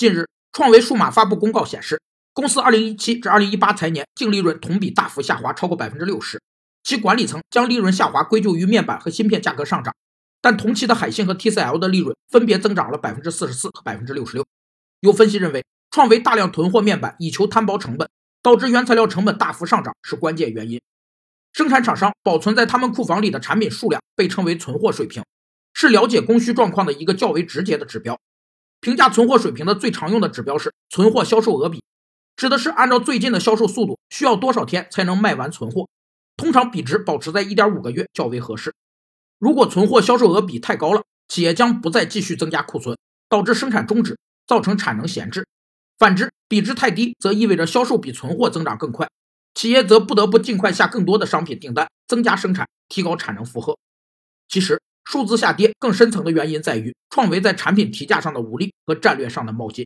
近日，创维数码发布公告显示，公司2017至2018财年净利润同比大幅下滑超过百分之六十，其管理层将利润下滑归咎于面板和芯片价格上涨，但同期的海信和 TCL 的利润分别增长了百分之四十四和百分之六十六。有分析认为，创维大量囤货面板以求摊薄成本，导致原材料成本大幅上涨是关键原因。生产厂商保存在他们库房里的产品数量被称为存货水平，是了解供需状况的一个较为直接的指标。评价存货水平的最常用的指标是存货销售额比，指的是按照最近的销售速度，需要多少天才能卖完存货。通常比值保持在一点五个月较为合适。如果存货销售额比太高了，企业将不再继续增加库存，导致生产终止，造成产能闲置。反之，比值太低，则意味着销售比存货增长更快，企业则不得不尽快下更多的商品订单，增加生产，提高产能负荷。其实。数字下跌更深层的原因在于创维在产品提价上的无力和战略上的冒进。